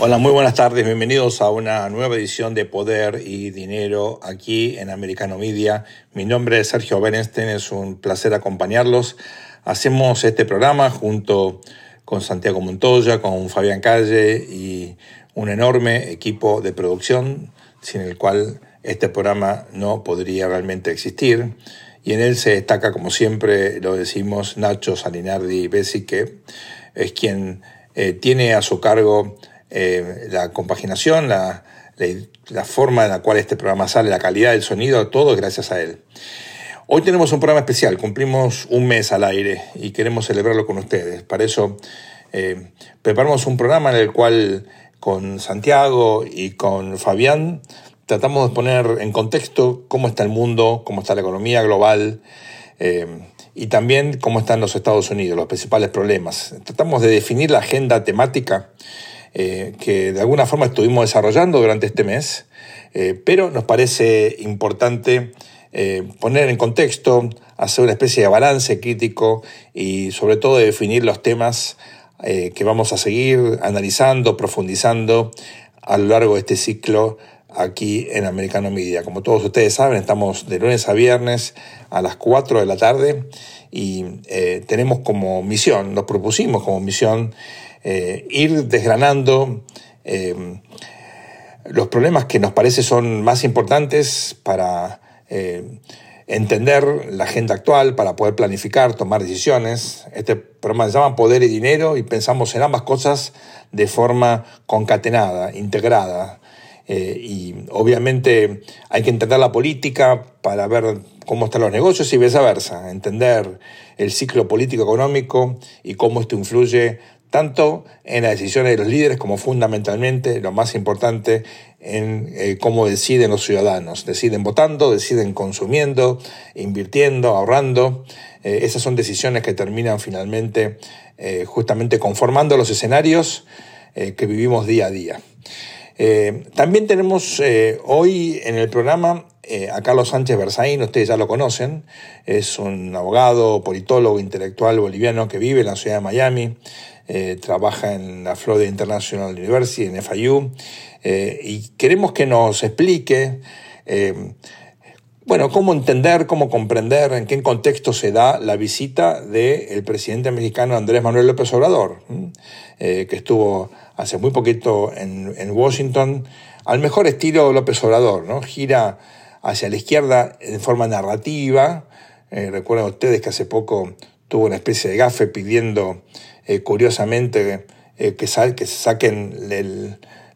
Hola, muy buenas tardes. Bienvenidos a una nueva edición de Poder y Dinero aquí en Americano Media. Mi nombre es Sergio Berenstein, es un placer acompañarlos. Hacemos este programa junto con Santiago Montoya, con Fabián Calle y un enorme equipo de producción sin el cual este programa no podría realmente existir. Y en él se destaca, como siempre lo decimos, Nacho Salinardi Bessi, que es quien eh, tiene a su cargo eh, la compaginación, la, la, forma en la cual este programa sale, la calidad del sonido, todo gracias a él. Hoy tenemos un programa especial, cumplimos un mes al aire y queremos celebrarlo con ustedes. Para eso eh, preparamos un programa en el cual con Santiago y con Fabián tratamos de poner en contexto cómo está el mundo, cómo está la economía global eh, y también cómo están los Estados Unidos, los principales problemas. Tratamos de definir la agenda temática eh, que de alguna forma estuvimos desarrollando durante este mes, eh, pero nos parece importante eh, poner en contexto, hacer una especie de balance crítico y sobre todo definir los temas que vamos a seguir analizando, profundizando a lo largo de este ciclo aquí en Americano Media. Como todos ustedes saben, estamos de lunes a viernes a las 4 de la tarde y tenemos como misión, nos propusimos como misión eh, ir desgranando eh, los problemas que nos parece son más importantes para eh, entender la agenda actual, para poder planificar, tomar decisiones. Este programa se llama Poder y Dinero y pensamos en ambas cosas de forma concatenada, integrada. Y obviamente hay que entender la política para ver cómo están los negocios y viceversa, entender el ciclo político-económico y cómo esto influye tanto en las decisiones de los líderes como fundamentalmente, lo más importante, en eh, cómo deciden los ciudadanos. Deciden votando, deciden consumiendo, invirtiendo, ahorrando. Eh, esas son decisiones que terminan finalmente eh, justamente conformando los escenarios que vivimos día a día. También tenemos hoy en el programa a Carlos Sánchez Berzaín, ustedes ya lo conocen, es un abogado, politólogo, intelectual boliviano que vive en la ciudad de Miami, eh, trabaja en la Florida International University, en FIU, eh, y queremos que nos explique, eh, bueno, cómo entender, cómo comprender, en qué contexto se da la visita del presidente mexicano Andrés Manuel López Obrador, que estuvo hace muy poquito en, Washington, al mejor estilo López Obrador, ¿no? Gira hacia la izquierda en forma narrativa. recuerdan ustedes que hace poco tuvo una especie de gafe pidiendo eh, curiosamente, eh, que, que saquen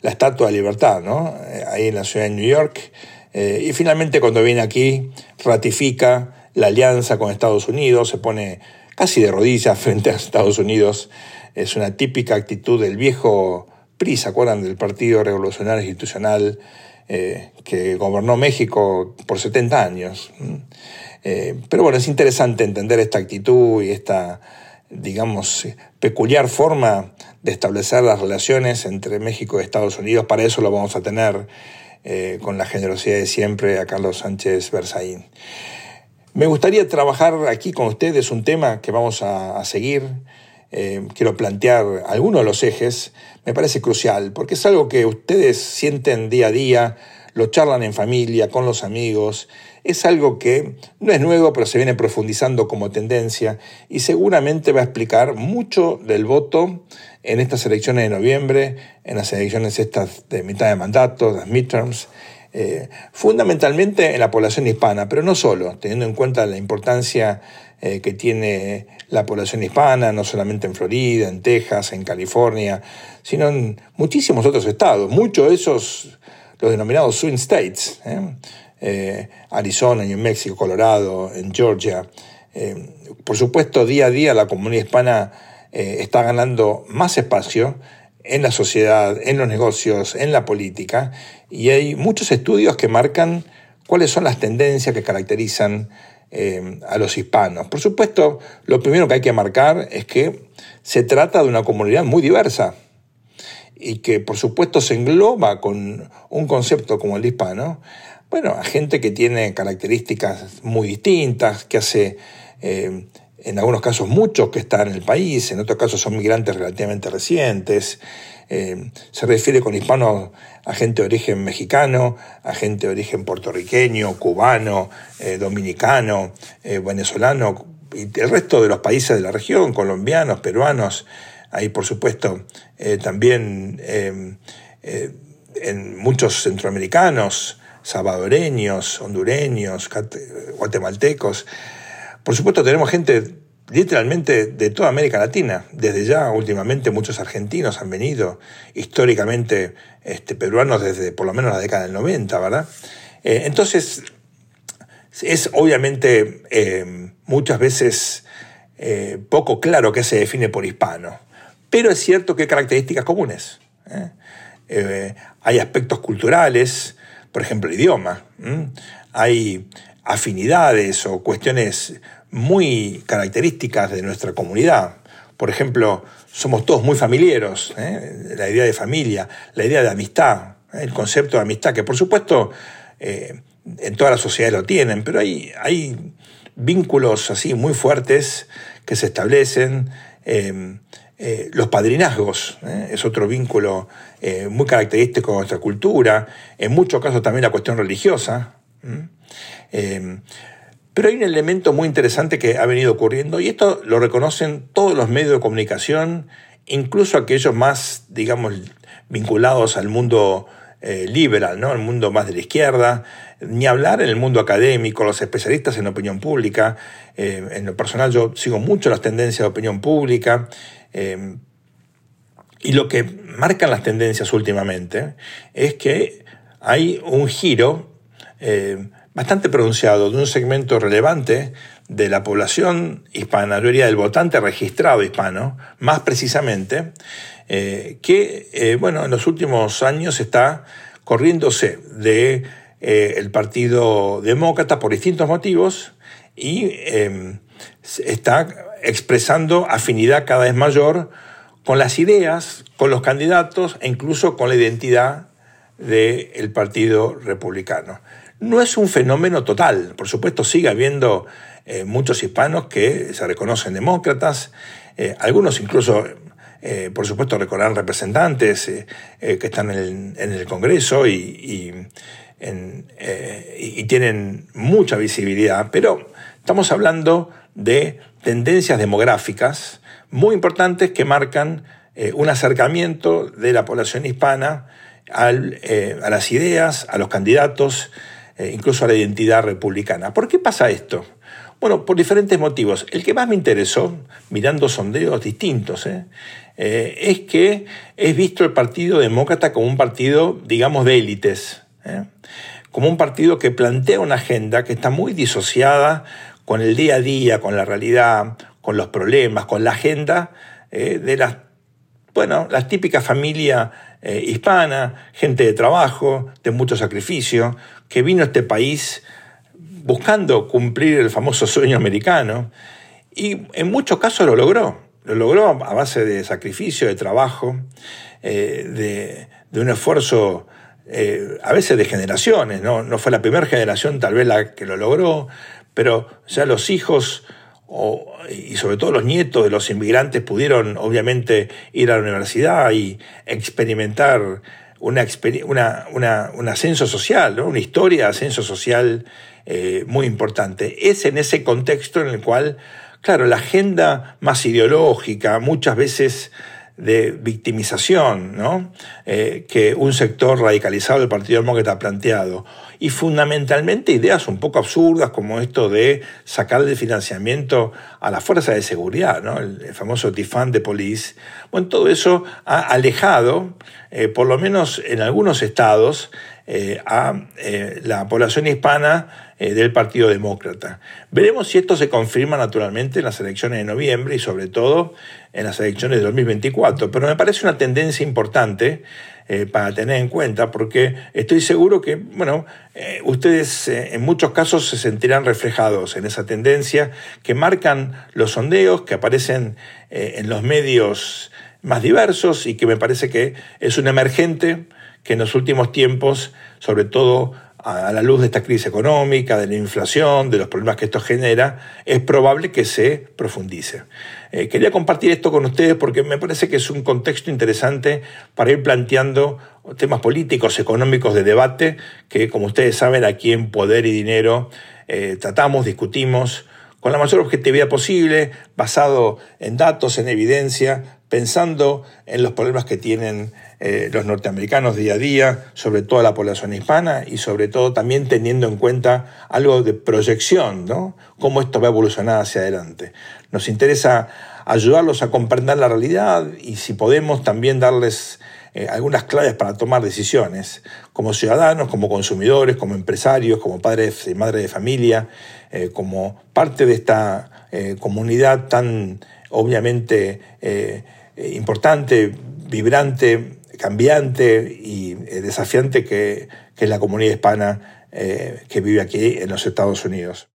la Estatua de Libertad, ¿no? Eh, ahí en la ciudad de New York. Y finalmente cuando viene aquí ratifica la alianza con Estados Unidos, se pone casi de rodillas frente a Estados Unidos. Es una típica actitud del viejo PRI, ¿se acuerdan? Del Partido Revolucionario Institucional que gobernó México por 70 años. pero bueno, es interesante entender esta actitud y esta digamos, peculiar forma de establecer las relaciones entre México y Estados Unidos. Para eso lo vamos a tener eh, con la generosidad de siempre a Carlos Sánchez Berzaín. Me gustaría trabajar aquí con ustedes un tema que vamos a, seguir. Eh, quiero plantear algunos de los ejes. Me parece crucial porque es algo que ustedes sienten día a día, lo charlan en familia, con los amigos es algo que no es nuevo, pero se viene profundizando como tendencia y seguramente va a explicar mucho del voto en estas elecciones de noviembre, en las elecciones estas de mitad de mandato, las midterms, eh, fundamentalmente en la población hispana, pero no solo, teniendo en cuenta la importancia eh, que tiene la población hispana, no solamente en Florida, en Texas, en California, sino en muchísimos otros estados, muchos de esos, los denominados swing states. ¿eh? Eh, Arizona, en México, Colorado, en Georgia. Eh, por supuesto, día a día la comunidad hispana eh, está ganando más espacio en la sociedad, en los negocios, en la política, y hay muchos estudios que marcan cuáles son las tendencias que caracterizan a los hispanos. Por supuesto, lo primero que hay que marcar es que se trata de una comunidad muy diversa y que por supuesto se engloba con un concepto como el hispano, bueno, a gente que tiene características muy distintas, que hace eh, en algunos casos muchos que están en el país, en otros casos son migrantes relativamente recientes. Eh, se refiere con hispanos a gente de origen mexicano, a gente de origen puertorriqueño, cubano, eh, dominicano, venezolano y el resto de los países de la región, colombianos, peruanos. Hay, por supuesto, también en muchos centroamericanos, salvadoreños, hondureños, guatemaltecos. Por supuesto, tenemos gente literalmente de toda América Latina. Desde ya, últimamente, muchos argentinos han venido, históricamente este, peruanos desde por lo menos la década del 90, ¿verdad? Eh, entonces, es obviamente eh, muchas veces eh, poco claro qué se define por hispano, pero es cierto que hay características comunes. hay aspectos culturales, por ejemplo, el idioma. Hay afinidades o cuestiones muy características de nuestra comunidad. Por ejemplo, somos todos muy familiares, ¿eh? la idea de familia, la idea de amistad, ¿eh? el concepto de amistad, que por supuesto eh, en todas las sociedades lo tienen, pero hay, hay vínculos así muy fuertes que se establecen. Los padrinazgos es otro vínculo muy característico de nuestra cultura, en muchos casos también la cuestión religiosa. Pero hay un elemento muy interesante que ha venido ocurriendo y esto lo reconocen todos los medios de comunicación, incluso aquellos más, digamos, vinculados al mundo eh, liberal, ¿no? el mundo más de la izquierda, ni hablar en el mundo académico, los especialistas en opinión pública. Eh, en lo personal yo sigo mucho las tendencias de opinión pública. Eh, y lo que marcan las tendencias últimamente es que hay un giro bastante pronunciado de un segmento relevante de la población hispana, mayoría del votante registrado hispano, más precisamente, eh, que eh, bueno, en los últimos años está corriéndose de eh, el Partido Demócrata por distintos motivos y em, está expresando afinidad cada vez mayor con las ideas, con los candidatos e incluso con la identidad del Partido Republicano. No es un fenómeno total, por supuesto sigue habiendo eh, muchos hispanos que se reconocen demócratas, eh, algunos incluso, eh, por supuesto, reconocerán representantes que están en el, Congreso y, tienen mucha visibilidad, pero estamos hablando de tendencias demográficas muy importantes que marcan un acercamiento de la población hispana a las ideas, a los candidatos, eh, incluso a la identidad republicana. ¿Por qué pasa esto? Bueno, por diferentes motivos. El que más me interesó, mirando sondeos distintos, ¿eh? Eh, es que es visto el Partido Demócrata como un partido, digamos, de élites, como un partido que plantea una agenda que está muy disociada con el día a día, con la realidad, con los problemas, con la agenda de las, bueno, las típicas familias hispana, gente de trabajo, de mucho sacrificio, que vino a este país buscando cumplir el famoso sueño americano y en muchos casos lo logró. Lo logró a base de sacrificio, de trabajo, eh, de, un esfuerzo eh, a veces de generaciones. ¿no? no fue la primera generación tal vez la que lo logró, pero ya los hijos y sobre todo los nietos de los inmigrantes pudieron obviamente ir a la universidad y experimentar una, un ascenso social, una historia de ascenso social eh, muy importante. Es en ese contexto en el cual, claro, la agenda más ideológica, muchas veces de victimización ¿no? Eh, que un sector radicalizado del Partido Demócrata ha planteado. Y fundamentalmente ideas un poco absurdas como esto de sacar de financiamiento a la fuerza de seguridad, ¿no? el, famoso defund de police. Bueno, todo eso ha alejado, eh, por lo menos en algunos estados, a la población hispana del Partido Demócrata. Veremos si esto se confirma naturalmente en las elecciones de noviembre y sobre todo en las elecciones de 2024, pero me parece una tendencia importante eh, para tener en cuenta, porque estoy seguro que, bueno, eh, ustedes eh, en muchos casos se sentirán reflejados en esa tendencia que marcan los sondeos que aparecen en los medios más diversos y que me parece que es un emergente que en los últimos tiempos, sobre todo a la luz de esta crisis económica, de la inflación, de los problemas que esto genera, es probable que se profundice. Eh, quería compartir esto con ustedes porque me parece que es un contexto interesante para ir planteando temas políticos, económicos de debate, que como ustedes saben aquí en Poder y Dinero eh, tratamos, discutimos con la mayor objetividad posible, basado en datos, en evidencia, pensando en los problemas que tienen eh, los norteamericanos día a día, sobre todo la población hispana y sobre todo también teniendo en cuenta algo de proyección, ¿no? Cómo esto va a evolucionar hacia adelante. Nos interesa ayudarlos a comprender la realidad y si podemos también darles eh, algunas claves para tomar decisiones, como ciudadanos, como consumidores, como empresarios, como padres y madres de familia, eh, como parte de esta comunidad tan obviamente importante, vibrante, cambiante y eh, desafiante que, es la comunidad hispana eh, que vive aquí en los Estados Unidos.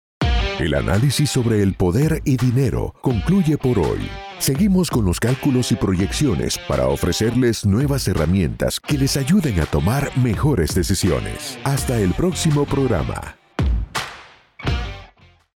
El análisis sobre el poder y dinero concluye por hoy. Seguimos con los cálculos y proyecciones para ofrecerles nuevas herramientas que les ayuden a tomar mejores decisiones. Hasta el próximo programa.